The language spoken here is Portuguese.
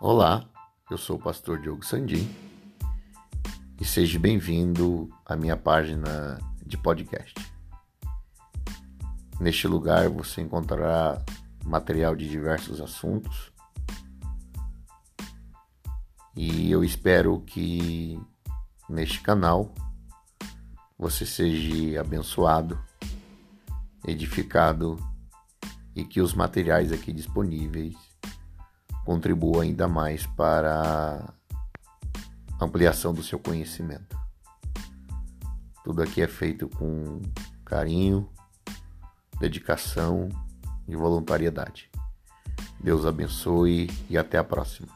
Olá, eu sou o pastor Diogo Sandim e seja bem-vindo à minha página de podcast. Neste lugar você encontrará material de diversos assuntos e eu espero que neste canal você seja abençoado, edificado e que os materiais aqui disponíveis contribua ainda mais para a ampliação do seu conhecimento. Tudo aqui é feito com carinho, dedicação e voluntariedade. Deus abençoe e até a próxima.